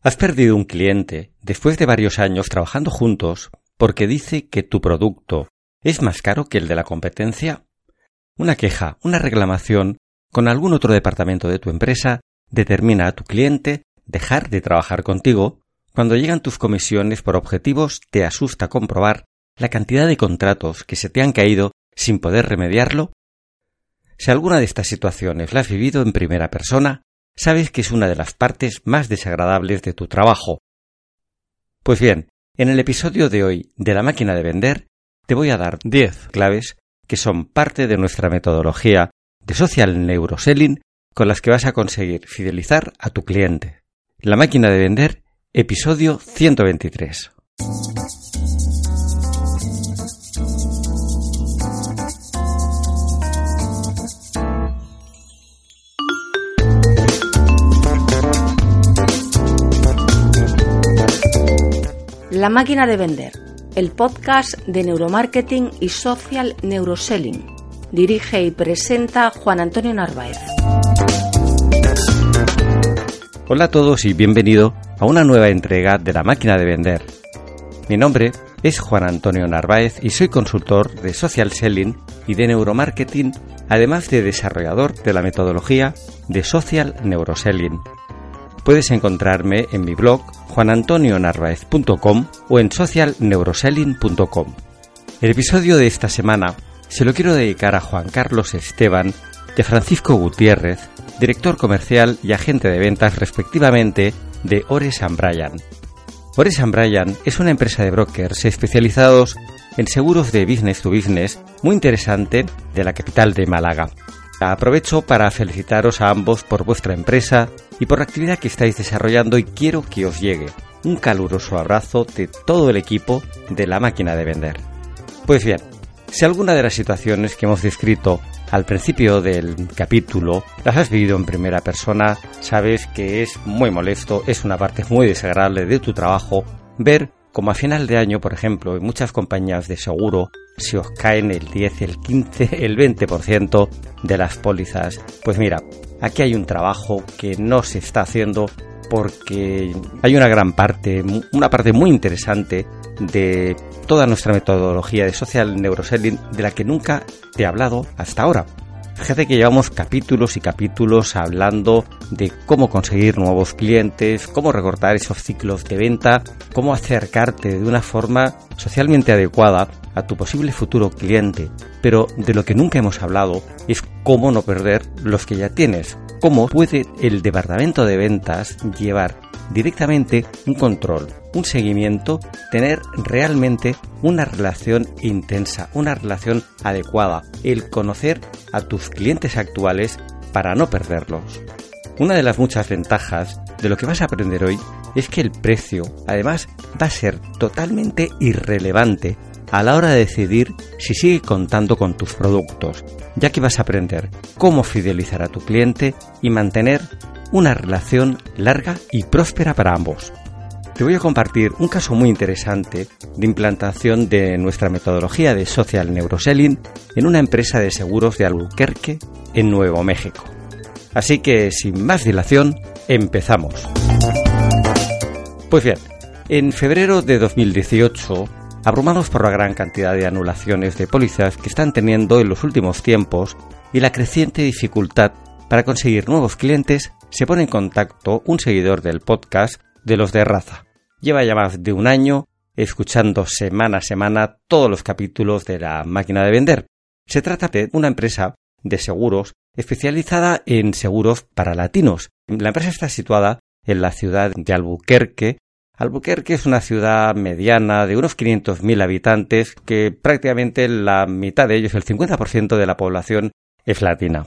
Has perdido un cliente después de varios años trabajando juntos porque dice que tu producto es más caro que el de la competencia. Una queja, una reclamación con algún otro departamento de tu empresa determina a tu cliente dejar de trabajar contigo. Cuando llegan tus comisiones por objetivos te asusta comprobar la cantidad de contratos que se te han caído sin poder remediarlo. Si alguna de estas situaciones la has vivido en primera persona, sabes que es una de las partes más desagradables de tu trabajo. Pues bien, en el episodio de hoy de la máquina de vender, te voy a dar 10 claves que son parte de nuestra metodología de social neuroselling con las que vas a conseguir fidelizar a tu cliente. La máquina de vender, episodio 123. La máquina de vender, el podcast de neuromarketing y social neuroselling. Dirige y presenta Juan Antonio Narváez. Hola a todos y bienvenido a una nueva entrega de La máquina de vender. Mi nombre es Juan Antonio Narváez y soy consultor de social selling y de neuromarketing, además de desarrollador de la metodología de social neuroselling puedes encontrarme en mi blog juanantonionarvaez.com o en socialneuroselling.com. El episodio de esta semana se lo quiero dedicar a Juan Carlos Esteban de Francisco Gutiérrez, director comercial y agente de ventas respectivamente de Ores Bryan. Ores Bryan es una empresa de brokers especializados en seguros de business to business muy interesante de la capital de Málaga. Aprovecho para felicitaros a ambos por vuestra empresa y por la actividad que estáis desarrollando y quiero que os llegue un caluroso abrazo de todo el equipo de la máquina de vender. Pues bien, si alguna de las situaciones que hemos descrito al principio del capítulo las has vivido en primera persona, sabes que es muy molesto, es una parte muy desagradable de tu trabajo ver como a final de año, por ejemplo, en muchas compañías de seguro se os caen el 10, el 15, el 20% de las pólizas. Pues mira, aquí hay un trabajo que no se está haciendo porque hay una gran parte, una parte muy interesante de toda nuestra metodología de social neuroselling de la que nunca te he hablado hasta ahora. Fíjate que llevamos capítulos y capítulos hablando de cómo conseguir nuevos clientes, cómo recortar esos ciclos de venta, cómo acercarte de una forma socialmente adecuada a tu posible futuro cliente. Pero de lo que nunca hemos hablado es cómo no perder los que ya tienes. Cómo puede el departamento de ventas llevar directamente un control, un seguimiento, tener realmente una relación intensa, una relación adecuada, el conocer a tus clientes actuales para no perderlos. Una de las muchas ventajas de lo que vas a aprender hoy es que el precio, además, va a ser totalmente irrelevante a la hora de decidir si sigue contando con tus productos, ya que vas a aprender cómo fidelizar a tu cliente y mantener una relación larga y próspera para ambos. Te voy a compartir un caso muy interesante de implantación de nuestra metodología de social neuroselling en una empresa de seguros de Albuquerque, en Nuevo México. Así que, sin más dilación, empezamos. Pues bien, en febrero de 2018, abrumados por la gran cantidad de anulaciones de pólizas que están teniendo en los últimos tiempos y la creciente dificultad para conseguir nuevos clientes, se pone en contacto un seguidor del podcast de los de raza. Lleva ya más de un año escuchando semana a semana todos los capítulos de la máquina de vender. Se trata de una empresa de seguros especializada en seguros para latinos. La empresa está situada en la ciudad de Albuquerque. Albuquerque es una ciudad mediana de unos 500.000 habitantes que prácticamente la mitad de ellos, el 50% de la población, es latina.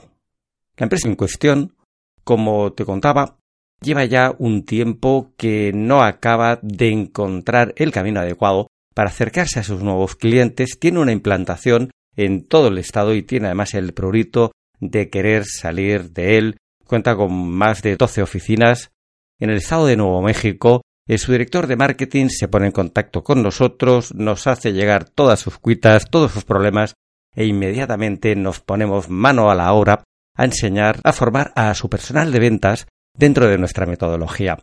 La empresa en cuestión como te contaba, lleva ya un tiempo que no acaba de encontrar el camino adecuado para acercarse a sus nuevos clientes, tiene una implantación en todo el estado y tiene además el prurito de querer salir de él. Cuenta con más de 12 oficinas en el estado de Nuevo México. Su director de marketing se pone en contacto con nosotros, nos hace llegar todas sus cuitas, todos sus problemas e inmediatamente nos ponemos mano a la obra a enseñar a formar a su personal de ventas dentro de nuestra metodología.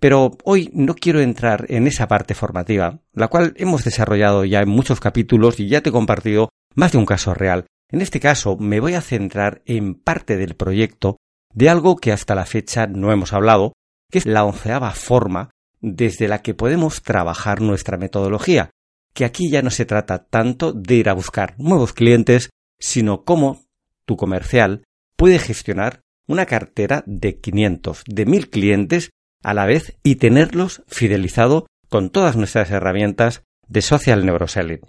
Pero hoy no quiero entrar en esa parte formativa, la cual hemos desarrollado ya en muchos capítulos y ya te he compartido más de un caso real. En este caso me voy a centrar en parte del proyecto de algo que hasta la fecha no hemos hablado, que es la onceava forma desde la que podemos trabajar nuestra metodología, que aquí ya no se trata tanto de ir a buscar nuevos clientes, sino cómo tu comercial puede gestionar una cartera de 500, de 1000 clientes a la vez y tenerlos fidelizado con todas nuestras herramientas de social neuroselling.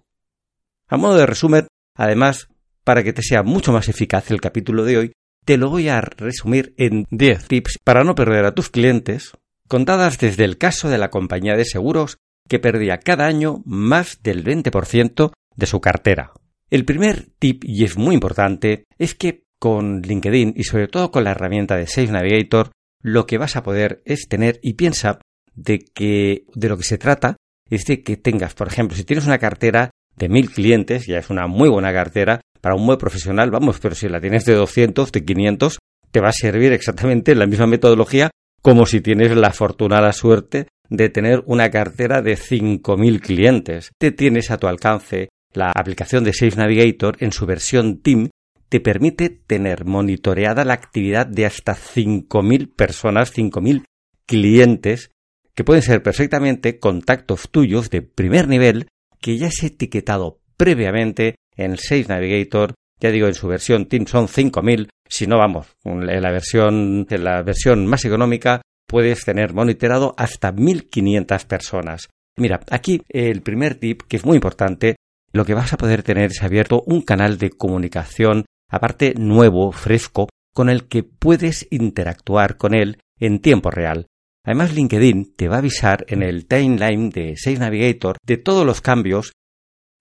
A modo de resumen, además, para que te sea mucho más eficaz el capítulo de hoy, te lo voy a resumir en 10 tips para no perder a tus clientes, contadas desde el caso de la compañía de seguros que perdía cada año más del 20% de su cartera. El primer tip, y es muy importante, es que con LinkedIn y sobre todo con la herramienta de Sales Navigator lo que vas a poder es tener y piensa de que de lo que se trata es de que tengas, por ejemplo, si tienes una cartera de mil clientes, ya es una muy buena cartera para un buen profesional, vamos, pero si la tienes de 200, de 500, te va a servir exactamente la misma metodología como si tienes la afortunada suerte de tener una cartera de 5.000 clientes. Te tienes a tu alcance la aplicación de Sales Navigator en su versión Team te permite tener monitoreada la actividad de hasta 5.000 personas, 5.000 clientes, que pueden ser perfectamente contactos tuyos de primer nivel que ya has etiquetado previamente en Sales Navigator, ya digo, en su versión Team son 5.000, si no vamos, en la versión, en la versión más económica puedes tener monitorado hasta 1.500 personas. Mira, aquí el primer tip, que es muy importante, lo que vas a poder tener es abierto un canal de comunicación aparte nuevo, fresco, con el que puedes interactuar con él en tiempo real. Además, LinkedIn te va a avisar en el timeline de Sales Navigator de todos los cambios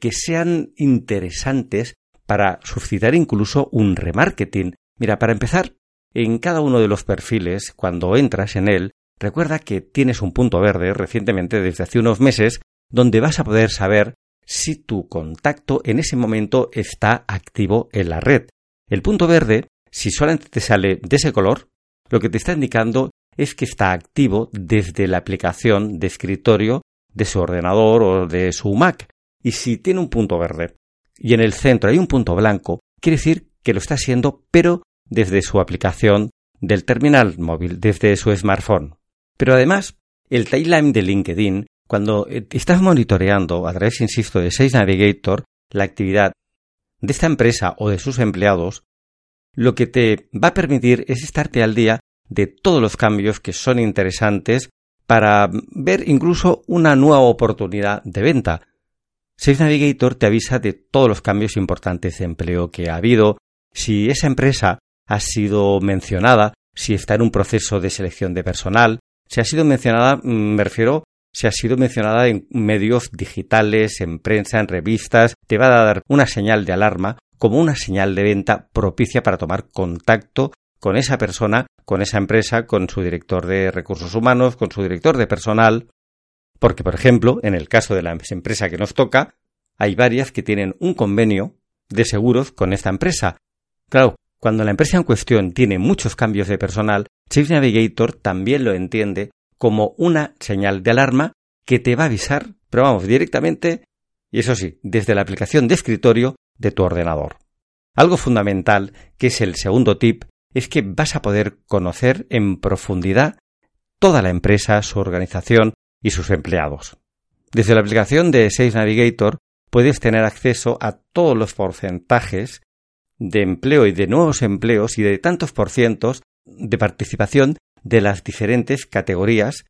que sean interesantes para suscitar incluso un remarketing. Mira, para empezar, en cada uno de los perfiles, cuando entras en él, recuerda que tienes un punto verde recientemente desde hace unos meses donde vas a poder saber si tu contacto en ese momento está activo en la red. El punto verde, si solamente te sale de ese color, lo que te está indicando es que está activo desde la aplicación de escritorio de su ordenador o de su Mac. Y si tiene un punto verde y en el centro hay un punto blanco, quiere decir que lo está haciendo, pero desde su aplicación del terminal móvil, desde su smartphone. Pero además, el timeline de LinkedIn, cuando eh, estás monitoreando a través, insisto, de Sales Navigator la actividad de esta empresa o de sus empleados, lo que te va a permitir es estarte al día de todos los cambios que son interesantes para ver incluso una nueva oportunidad de venta. Sales Navigator te avisa de todos los cambios importantes de empleo que ha habido, si esa empresa ha sido mencionada, si está en un proceso de selección de personal, si ha sido mencionada, mm, me refiero si ha sido mencionada en medios digitales, en prensa, en revistas, te va a dar una señal de alarma como una señal de venta propicia para tomar contacto con esa persona, con esa empresa, con su director de recursos humanos, con su director de personal, porque, por ejemplo, en el caso de la empresa que nos toca, hay varias que tienen un convenio de seguros con esta empresa. Claro, cuando la empresa en cuestión tiene muchos cambios de personal, Chief Navigator también lo entiende como una señal de alarma que te va a avisar, pero vamos, directamente, y eso sí, desde la aplicación de escritorio de tu ordenador. Algo fundamental, que es el segundo tip, es que vas a poder conocer en profundidad toda la empresa, su organización y sus empleados. Desde la aplicación de Sales Navigator puedes tener acceso a todos los porcentajes de empleo y de nuevos empleos y de tantos por cientos de participación de las diferentes categorías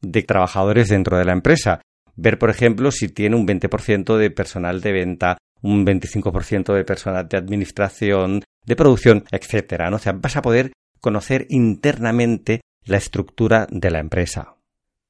de trabajadores dentro de la empresa. Ver, por ejemplo, si tiene un 20% de personal de venta, un 25% de personal de administración, de producción, etcétera. ¿no? O sea, vas a poder conocer internamente la estructura de la empresa.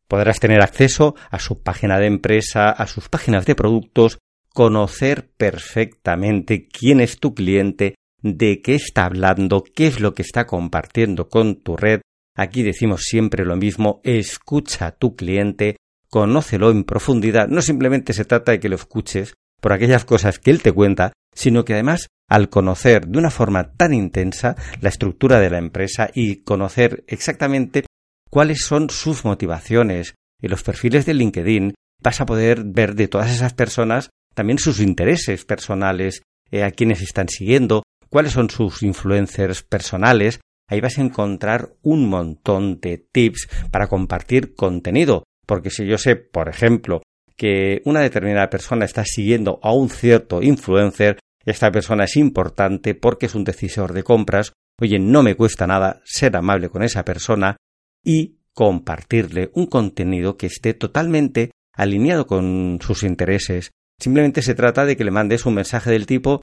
Podrás tener acceso a su página de empresa, a sus páginas de productos, conocer perfectamente quién es tu cliente, de qué está hablando, qué es lo que está compartiendo con tu red. Aquí decimos siempre lo mismo, escucha a tu cliente, conócelo en profundidad. No simplemente se trata de que lo escuches por aquellas cosas que él te cuenta, sino que además al conocer de una forma tan intensa la estructura de la empresa y conocer exactamente cuáles son sus motivaciones y los perfiles de LinkedIn, vas a poder ver de todas esas personas también sus intereses personales, eh, a quienes están siguiendo, cuáles son sus influencers personales. Ahí vas a encontrar un montón de tips para compartir contenido, porque si yo sé, por ejemplo, que una determinada persona está siguiendo a un cierto influencer, esta persona es importante porque es un decisor de compras, oye, no me cuesta nada ser amable con esa persona y compartirle un contenido que esté totalmente alineado con sus intereses. Simplemente se trata de que le mandes un mensaje del tipo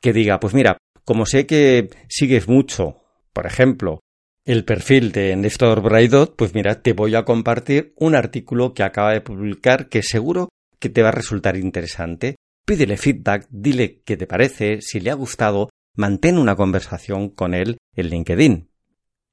que diga, pues mira, como sé que sigues mucho, por ejemplo, el perfil de Néstor Braidot, pues mira, te voy a compartir un artículo que acaba de publicar que seguro que te va a resultar interesante. Pídele feedback, dile qué te parece, si le ha gustado, mantén una conversación con él en LinkedIn.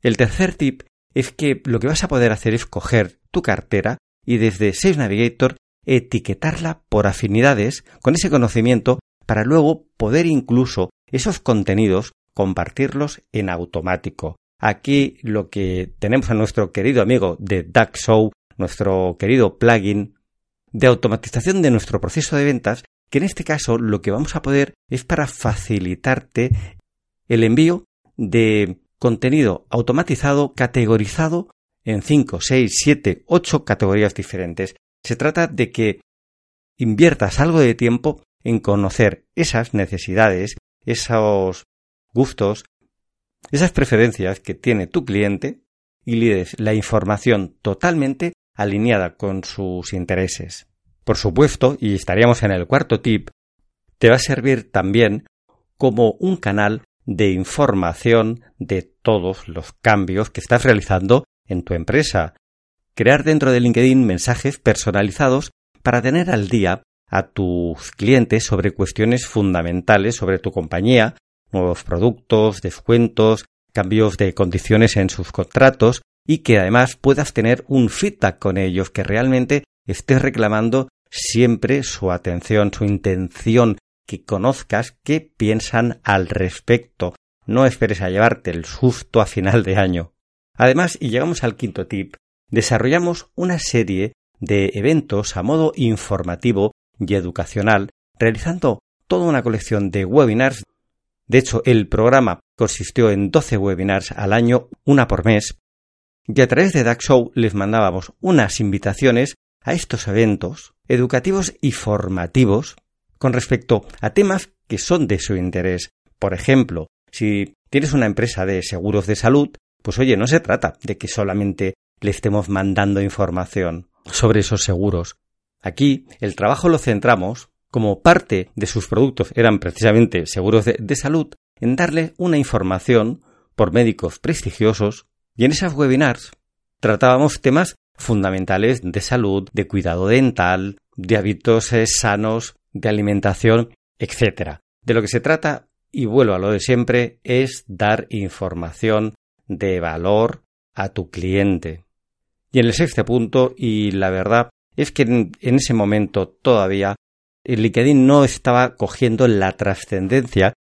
El tercer tip es que lo que vas a poder hacer es coger tu cartera y desde Sales Navigator etiquetarla por afinidades con ese conocimiento para luego poder incluso esos contenidos compartirlos en automático. Aquí lo que tenemos a nuestro querido amigo de DuckShow, nuestro querido plugin de automatización de nuestro proceso de ventas, que en este caso lo que vamos a poder es para facilitarte el envío de contenido automatizado categorizado en 5, 6, 7, 8 categorías diferentes. Se trata de que inviertas algo de tiempo en conocer esas necesidades, esos gustos, esas preferencias que tiene tu cliente y le des la información totalmente alineada con sus intereses. Por supuesto, y estaríamos en el cuarto tip, te va a servir también como un canal de información de todos los cambios que estás realizando en tu empresa. Crear dentro de LinkedIn mensajes personalizados para tener al día a tus clientes sobre cuestiones fundamentales sobre tu compañía nuevos productos, descuentos, cambios de condiciones en sus contratos y que además puedas tener un feedback con ellos, que realmente estés reclamando siempre su atención, su intención, conozcas qué piensan al respecto. No esperes a llevarte el susto a final de año. Además, y llegamos al quinto tip, desarrollamos una serie de eventos a modo informativo y educacional, realizando toda una colección de webinars de hecho, el programa consistió en 12 webinars al año, una por mes, y a través de DuckShow les mandábamos unas invitaciones a estos eventos educativos y formativos con respecto a temas que son de su interés. Por ejemplo, si tienes una empresa de seguros de salud, pues oye, no se trata de que solamente le estemos mandando información sobre esos seguros. Aquí el trabajo lo centramos como parte de sus productos eran precisamente seguros de, salud, en darle una información por médicos prestigiosos y en esas webinars tratábamos temas fundamentales de salud, de cuidado dental, de hábitos eh, sanos, de alimentación, etc. De lo que se trata, y vuelvo a lo de siempre, es dar información de valor a tu cliente. Y en el sexto punto, y la verdad es que en, ese momento todavía LinkedIn no estaba cogiendo la trascendencia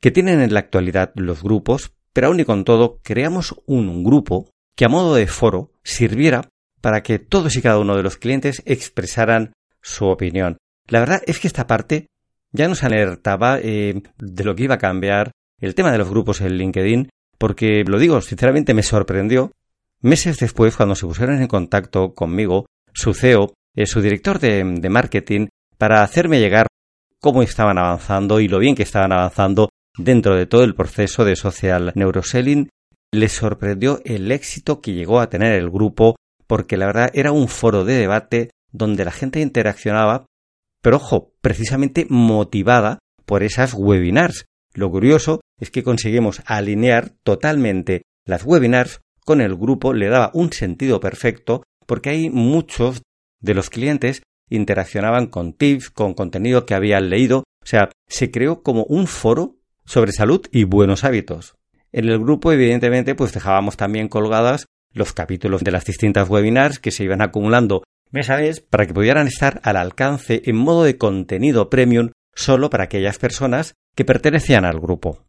que tienen en la actualidad los grupos, pero aún y con todo creamos un grupo que a modo de foro sirviera para que todos y cada uno de los clientes expresaran su opinión. La verdad es que esta parte ya nos alertaba eh, de lo que iba a cambiar el tema de los grupos en LinkedIn, porque lo digo, sinceramente me sorprendió. Meses después, cuando se pusieron en contacto conmigo, su CEO, eh, su director de marketing, para hacerme llegar cómo estaban avanzando y lo bien que estaban avanzando dentro de todo el proceso de social neuroselling. Les sorprendió el éxito que llegó a tener el grupo porque la verdad era un foro de debate donde la gente interaccionaba, pero ojo, precisamente motivada por esas webinars. Lo curioso es que conseguimos alinear totalmente las webinars con el grupo le daba un sentido perfecto porque hay muchos de los clientes interaccionaban con tips, con contenido que habían leído, o sea, se creó como un foro sobre salud y buenos hábitos. En el grupo, evidentemente, pues dejábamos también colgadas los capítulos de las distintas webinars que se iban acumulando mes para que pudieran estar al alcance en modo de contenido premium solo para aquellas personas que pertenecían al grupo.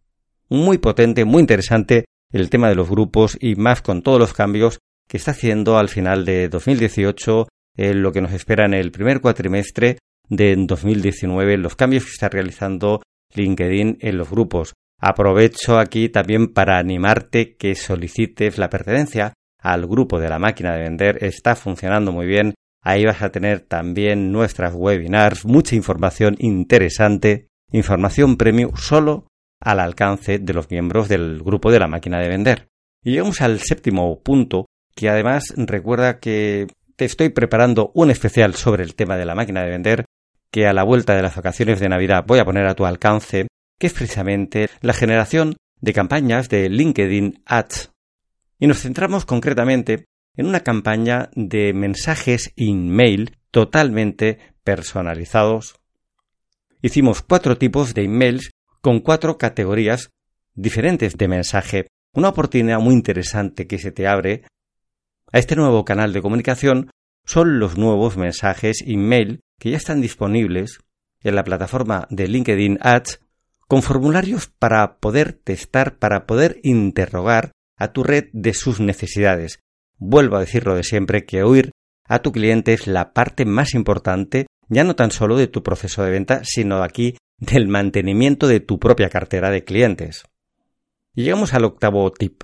Muy potente, muy interesante el tema de los grupos y más con todos los cambios que está haciendo al final de 2018, eh, lo que nos espera en el primer cuatrimestre de 2019, los cambios que está realizando LinkedIn en los grupos. Aprovecho aquí también para animarte que solicites la pertenencia al grupo de la máquina de vender. Está funcionando muy bien. Ahí vas a tener también nuestras webinars, mucha información interesante, información premium solo al alcance de los miembros del grupo de la máquina de vender. Y llegamos al séptimo punto, que además recuerda que te estoy preparando un especial sobre el tema de la máquina de vender, que a la vuelta de las vacaciones de Navidad voy a poner a tu alcance, que es precisamente la generación de campañas de LinkedIn Ads. Y nos centramos concretamente en una campaña de mensajes in-mail totalmente personalizados. Hicimos cuatro tipos de emails con cuatro categorías diferentes de mensaje. Una oportunidad muy interesante que se te abre a este nuevo canal de comunicación son los nuevos mensajes email que ya están disponibles en la plataforma de LinkedIn Ads con formularios para poder testar, para poder interrogar a tu red de sus necesidades. Vuelvo a decirlo de siempre que oír a tu cliente es la parte más importante ya no tan solo de tu proceso de venta, sino aquí del mantenimiento de tu propia cartera de clientes. Llegamos al octavo tip.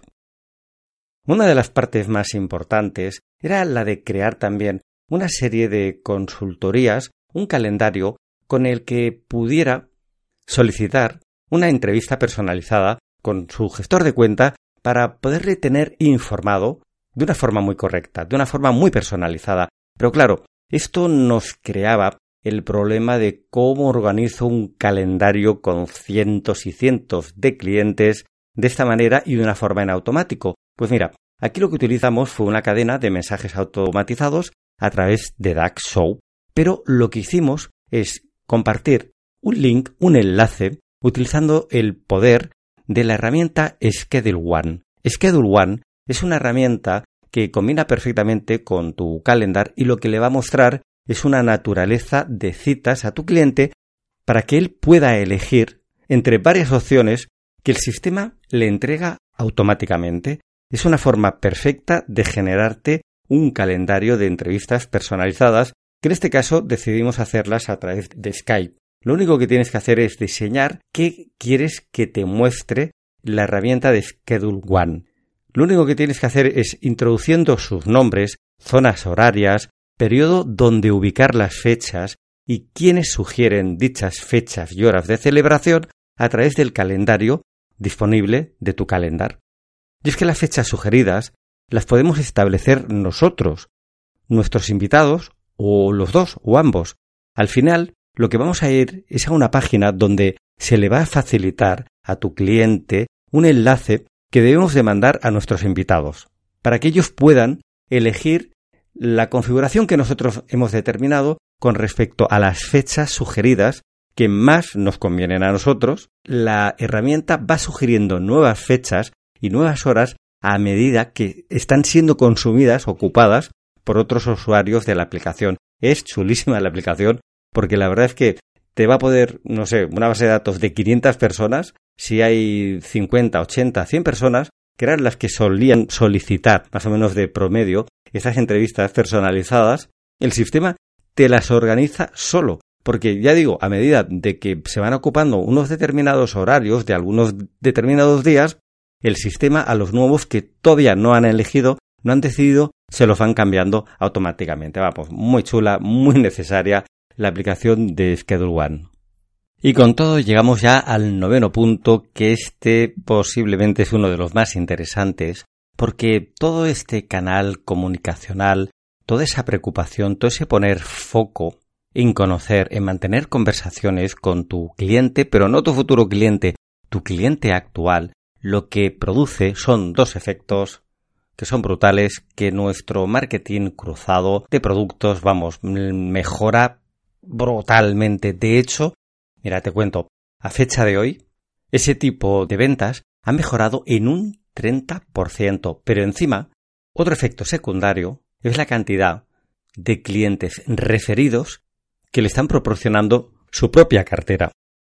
Una de las partes más importantes era la de crear también una serie de consultorías, un calendario con el que pudiera solicitar una entrevista personalizada con su gestor de cuenta para poderle tener informado de una forma muy correcta, de una forma muy personalizada. Pero claro, esto nos creaba el problema de cómo organizo un calendario con cientos y cientos de clientes de esta manera y de una forma en automático. Pues mira, aquí lo que utilizamos fue una cadena de mensajes automatizados a través de DAX Show, pero lo que hicimos es compartir un link, un enlace, utilizando el poder de la herramienta Schedule One. Schedule One es una herramienta que combina perfectamente con tu calendar y lo que le va a mostrar es una naturaleza de citas a tu cliente para que él pueda elegir entre varias opciones que el sistema le entrega automáticamente. Es una forma perfecta de generarte un calendario de entrevistas personalizadas que en este caso decidimos hacerlas a través de Skype. Lo único que tienes que hacer es diseñar qué quieres que te muestre la herramienta de Schedule One. Lo único que tienes que hacer es introduciendo sus nombres, zonas horarias, periodo donde ubicar las fechas y quienes sugieren dichas fechas y horas de celebración a través del calendario disponible de tu calendar. Y es que las fechas sugeridas las podemos establecer nosotros, nuestros invitados o los dos o ambos. Al final, lo que vamos a ir es a una página donde se le va a facilitar a tu cliente un enlace que debemos de mandar a nuestros invitados, para que ellos puedan elegir la configuración que nosotros hemos determinado con respecto a las fechas sugeridas que más nos convienen a nosotros, la herramienta va sugiriendo nuevas fechas y nuevas horas a medida que están siendo consumidas, ocupadas por otros usuarios de la aplicación. Es chulísima la aplicación porque la verdad es que te va a poder, no sé, una base de datos de 500 personas, si hay 50, 80, 100 personas, que eran las que solían solicitar, más o menos de promedio, esas entrevistas personalizadas, el sistema te las organiza solo. Porque ya digo, a medida de que se van ocupando unos determinados horarios de algunos determinados días, el sistema a los nuevos que todavía no han elegido, no han decidido, se los van cambiando automáticamente. Vamos, muy chula, muy necesaria la aplicación de Schedule One. Y con todo llegamos ya al noveno punto, que este posiblemente es uno de los más interesantes, porque todo este canal comunicacional, toda esa preocupación, todo ese poner foco en conocer, en mantener conversaciones con tu cliente, pero no tu futuro cliente, tu cliente actual, lo que produce son dos efectos que son brutales, que nuestro marketing cruzado de productos, vamos, mejora brutalmente. De hecho, mira, te cuento, a fecha de hoy, ese tipo de ventas ha mejorado en un 30%, pero encima, otro efecto secundario es la cantidad de clientes referidos que le están proporcionando su propia cartera.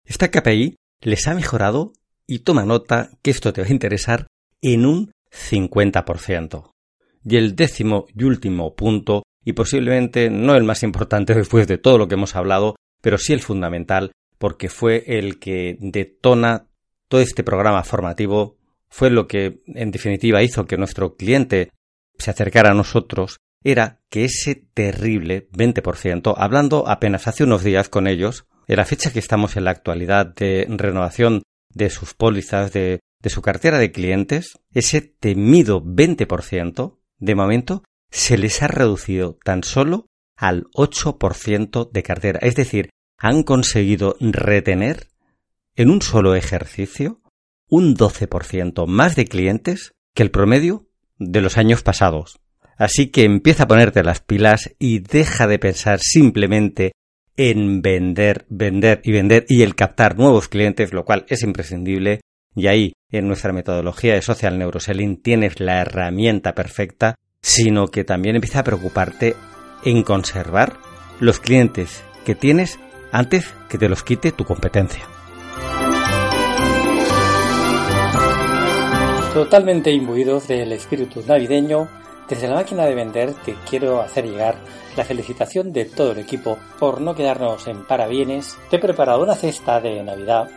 Esta KPI les ha mejorado, y toma nota que esto te va a interesar, en un 50%. Y el décimo y último punto, y posiblemente no el más importante después de todo lo que hemos hablado, pero sí el fundamental, porque fue el que detona todo este programa formativo, fue lo que en definitiva hizo que nuestro cliente se acercara a nosotros, era que ese terrible 20%, hablando apenas hace unos días con ellos, en la fecha que estamos en la actualidad de renovación de sus pólizas, de, de su cartera de clientes, ese temido 20%, de momento, se les ha reducido tan solo al 8% de cartera. Es decir, han conseguido retener en un solo ejercicio un 12% más de clientes que el promedio de los años pasados. Así que empieza a ponerte las pilas y deja de pensar simplemente en vender, vender y vender y el captar nuevos clientes, lo cual es imprescindible. Y ahí, en nuestra metodología de social neuroselling, tienes la herramienta perfecta, sino que también empieza a preocuparte en conservar los clientes que tienes antes que te los quite tu competencia. Totalmente imbuidos del espíritu navideño, desde la máquina de vender te quiero hacer llegar la felicitación de todo el equipo por no quedarnos en parabienes. Te he preparado una cesta de Navidad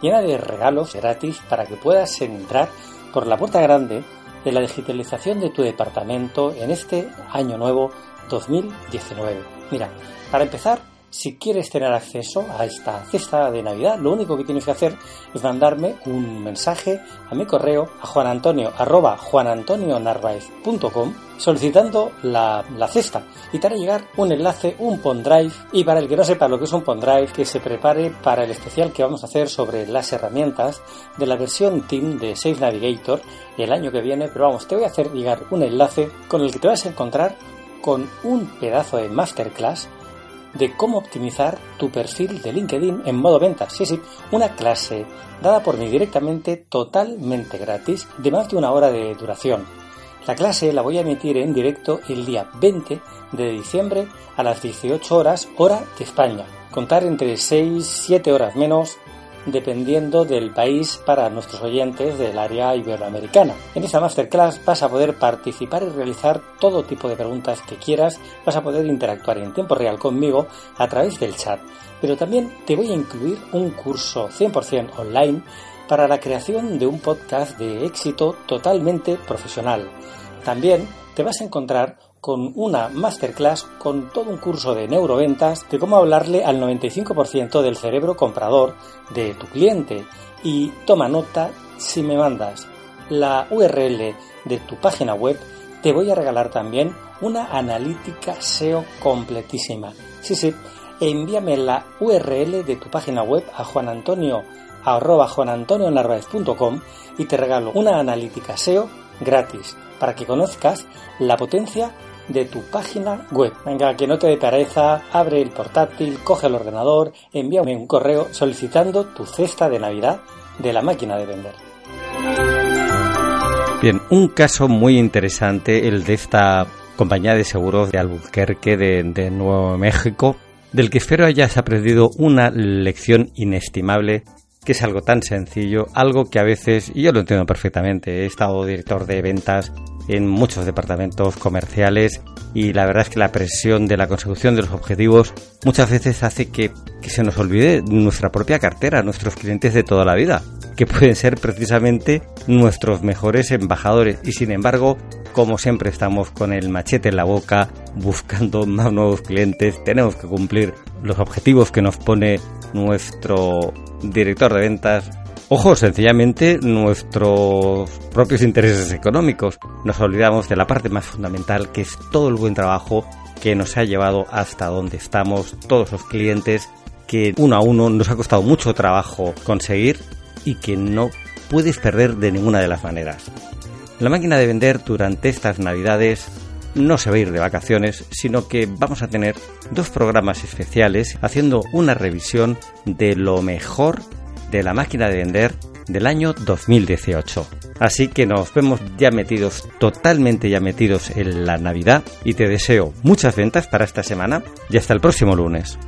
llena de regalos gratis para que puedas entrar por la puerta grande de la digitalización de tu departamento en este año nuevo 2019. Mira, para empezar, si quieres tener acceso a esta cesta de Navidad, lo único que tienes que hacer es mandarme un mensaje a mi correo a juanantonio arroba juanantonionarvaez.com solicitando la, la, cesta. Y te hará llegar un enlace, un Pondrive y para el que no sepa lo que es un Pondrive, que se prepare para el especial que vamos a hacer sobre las herramientas de la versión Team de Safe Navigator el año que viene, pero vamos, te voy a hacer llegar un enlace con el que te vas a encontrar con un pedazo de masterclass de cómo optimizar tu perfil de LinkedIn en modo ventas. Sí, sí, una clase dada por mí directamente totalmente gratis de más de una hora de duración. La clase la voy a emitir en directo el día 20 de diciembre a las 18 horas hora de España. Contar entre 6 7 horas menos dependiendo del país para nuestros oyentes del área iberoamericana. En esta masterclass vas a poder participar y realizar todo tipo de preguntas que quieras, vas a poder interactuar en tiempo real conmigo a través del chat, pero también te voy a incluir un curso 100% online para la creación de un podcast de éxito totalmente profesional. También te vas a encontrar con una masterclass con todo un curso de neuroventas de cómo hablarle al 95% del cerebro comprador de tu cliente. Y toma nota, si me mandas la URL de tu página web, te voy a regalar también una analítica SEO completísima. Sí, sí, envíame la URL de tu página web a juanantonio y te regalo una analítica SEO gratis para que conozcas la potencia de tu página web. Venga, que no te dé pereza, abre el portátil, coge el ordenador, envíame un correo solicitando tu cesta de Navidad de la máquina de vender. Bien, un caso muy interesante, el de esta compañía de seguros de Albuquerque de, de Nuevo México, del que espero hayas aprendido una lección inestimable que es algo tan sencillo, algo que a veces, y yo lo entiendo perfectamente, he estado director de ventas en muchos departamentos comerciales y la verdad es que la presión de la consecución de los objetivos muchas veces hace que, que se nos olvide nuestra propia cartera, nuestros clientes de toda la vida, que pueden ser precisamente nuestros mejores embajadores. Y sin embargo como siempre estamos con el machete en la boca buscando más nuevos clientes, tenemos que cumplir los objetivos que nos pone nuestro director de ventas Ojo, sencillamente nuestros propios intereses económicos. Nos olvidamos de la parte más fundamental que es todo el buen trabajo que nos ha llevado hasta donde estamos, todos los clientes que uno a uno nos ha costado mucho trabajo conseguir y que no puedes perder de ninguna de las maneras. La máquina de vender durante estas navidades no se va a ir de vacaciones, sino que vamos a tener dos programas especiales haciendo una revisión de lo mejor de la máquina de vender del año 2018. Así que nos vemos ya metidos, totalmente ya metidos en la Navidad y te deseo muchas ventas para esta semana y hasta el próximo lunes.